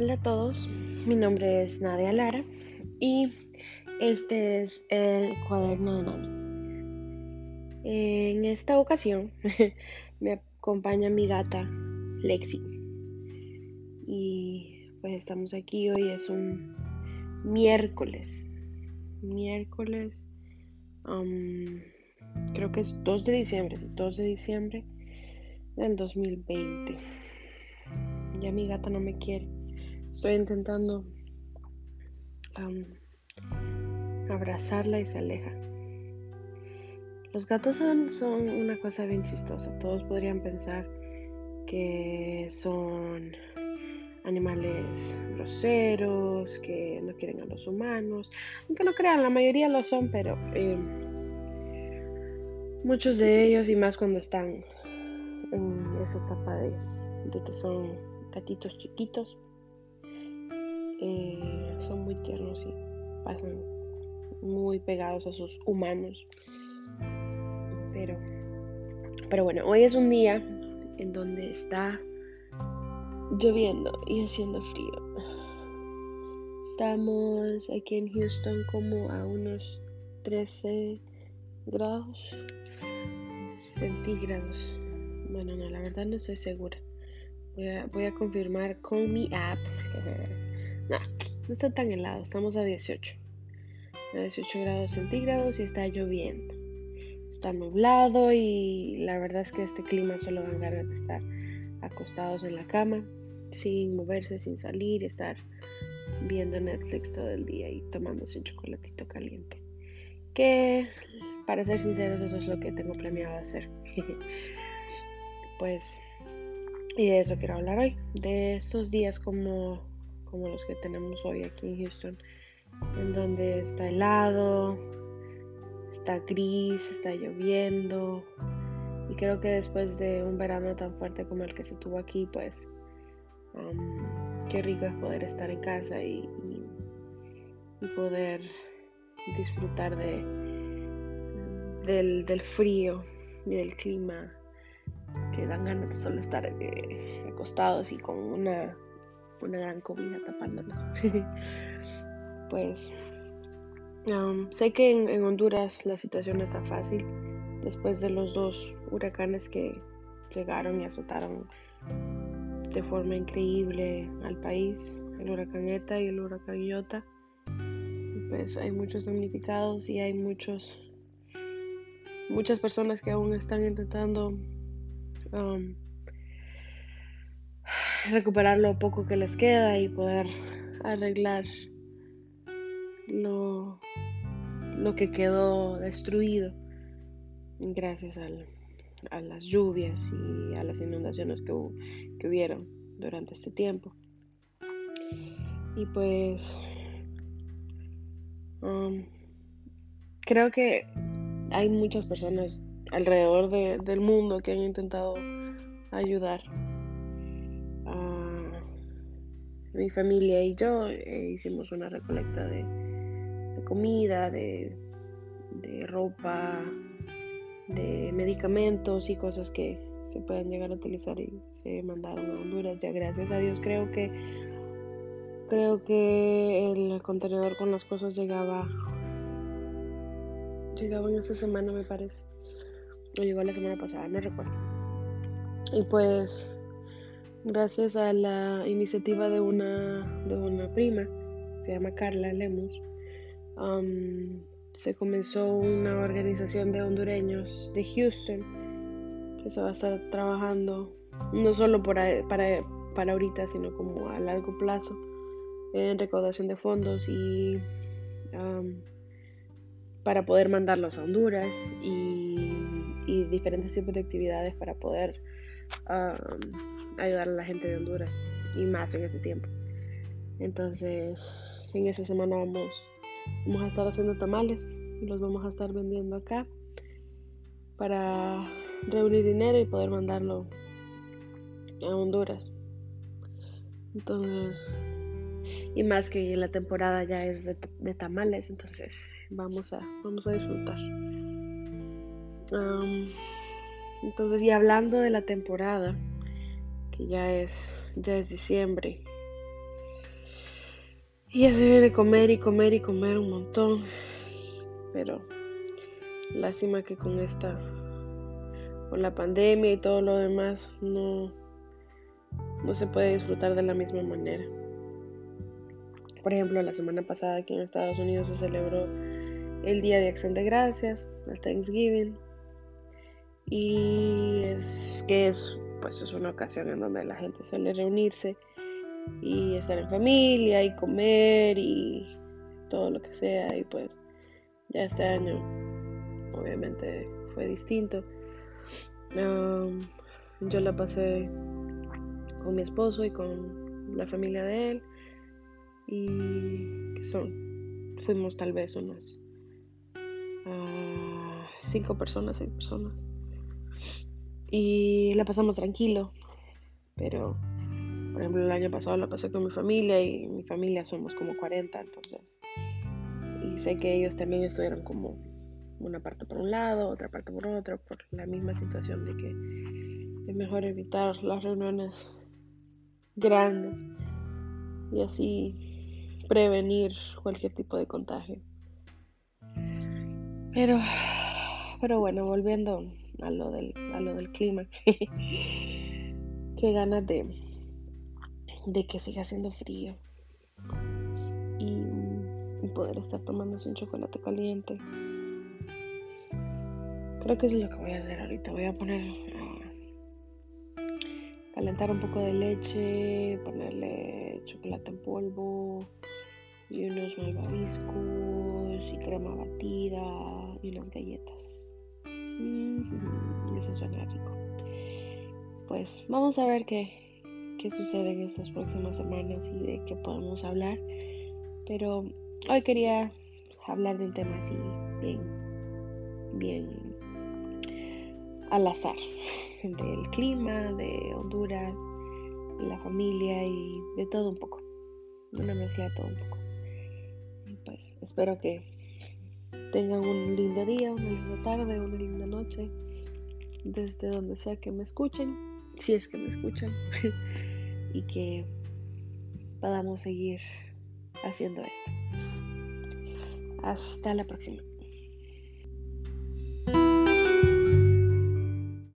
Hola a todos, mi nombre es Nadia Lara y este es el cuaderno de Nani. En esta ocasión me acompaña mi gata Lexi y pues estamos aquí, hoy es un miércoles, miércoles, creo que es 2 de diciembre, 2 de diciembre del 2020. Ya mi gata no me quiere. Estoy intentando abrazarla y se aleja. Los gatos son, son una cosa bien chistosa. Todos podrían pensar que son animales groseros, que no quieren a los humanos. Aunque no crean, la mayoría lo son, pero eh, muchos de ellos, y más cuando están en esa etapa de que son gatitos chiquitos, eh, son muy tiernos y pasan muy pegados a sus humanos. Pero, pero bueno, hoy es un día en donde está lloviendo y haciendo frío. Estamos aquí en Houston como a unos 13 grados centígrados. Bueno, no, la verdad no estoy segura. Voy a, voy a confirmar con mi app. No, no está tan helado, estamos a 18. A 18 grados centígrados y está lloviendo. Está nublado y la verdad es que este clima solo dan ganas de estar acostados en la cama, sin moverse, sin salir, estar viendo Netflix todo el día y tomándose un chocolatito caliente. Que, para ser sinceros, eso es lo que tengo planeado hacer. pues, y de eso quiero hablar hoy, de estos días como como los que tenemos hoy aquí en Houston, en donde está helado, está gris, está lloviendo. Y creo que después de un verano tan fuerte como el que se tuvo aquí, pues qué rico es poder estar en casa y, poder disfrutar de, del, del, frío y del clima que dan ganas de solo estar eh, acostados y con una una gran comida tapándolo. pues um, sé que en, Honduras la situación no está fácil después de los dos huracanes que llegaron y azotaron de forma increíble al país, el huracán ETA y el huracán Iota. pues hay muchos damnificados y hay muchos muchas personas que aún están intentando um, recuperar lo poco que les queda y poder arreglar lo, lo que quedó destruido gracias a las lluvias y a las inundaciones que, que hubieron durante este tiempo. Y pues um, creo que hay muchas personas alrededor del mundo que han intentado ayudar mi familia y yo eh, hicimos una recolecta de, comida, de, ropa, de medicamentos y cosas que se puedan llegar a utilizar y se mandaron a Honduras. Ya gracias a Dios creo que creo que el contenedor con las cosas llegaba llegaba en esta semana me parece o llegó la semana pasada no recuerdo y pues gracias a la iniciativa de una, de una prima, se llama Carla Lemus, um, se comenzó una organización de hondureños de Houston que se va a estar trabajando no solo para, para, ahorita, sino como a largo plazo en recaudación de fondos y um, para poder mandarlos a Honduras y, y diferentes tipos de actividades para poder ayudar a la gente de Honduras y más en ese tiempo. Entonces, en esa semana vamos, vamos a estar haciendo tamales y los vamos a estar vendiendo acá para reunir dinero y poder mandarlo a Honduras. Entonces, y más que la temporada ya es de, tamales, entonces vamos a, vamos a disfrutar. Entonces, y hablando de la temporada, que ya es, ya es diciembre, Y ya se viene comer y comer y comer un montón. Pero lástima que con esta, con la pandemia y todo lo demás, no, no se puede disfrutar de la misma manera. Por ejemplo, la semana pasada aquí en Estados Unidos se celebró el Día de Acción de Gracias, el Thanksgiving. Y es que es, pues es una ocasión en donde la gente suele reunirse y estar en familia y comer y todo lo que sea. Y pues ya este año obviamente fue distinto. yo la pasé con mi esposo y con la familia de él y que son fuimos tal vez unas uh, cinco personas seis personas y la pasamos tranquilo pero por ejemplo el año pasado la pasé con mi familia y mi familia somos como 40 entonces y sé que ellos también estuvieron como una parte por un lado otra parte por otro por la misma situación de que es mejor evitar las reuniones grandes y así prevenir cualquier tipo de contagio. Pero, pero bueno, volviendo a lo del, a lo del clima, qué ganas de, de que siga haciendo frío y, poder estar tomándose un chocolate caliente. Creo que es lo que voy a hacer ahorita. Voy a poner calentar un poco de leche, ponerle chocolate en polvo y unos malvaviscos y crema batida y unas galletas. Mm, eso suena rico. Pues vamos a ver qué, qué sucede en estas próximas semanas y de qué podemos hablar. Pero hoy quería hablar de un tema así bien, bien al azar del clima, de Honduras, la familia y de todo un poco. Una mezcla de todo un poco. pues espero que tengan un lindo día, una linda tarde, una linda noche, desde donde sea que me escuchen, si es que me escuchan, y que podamos seguir haciendo esto. Hasta la próxima.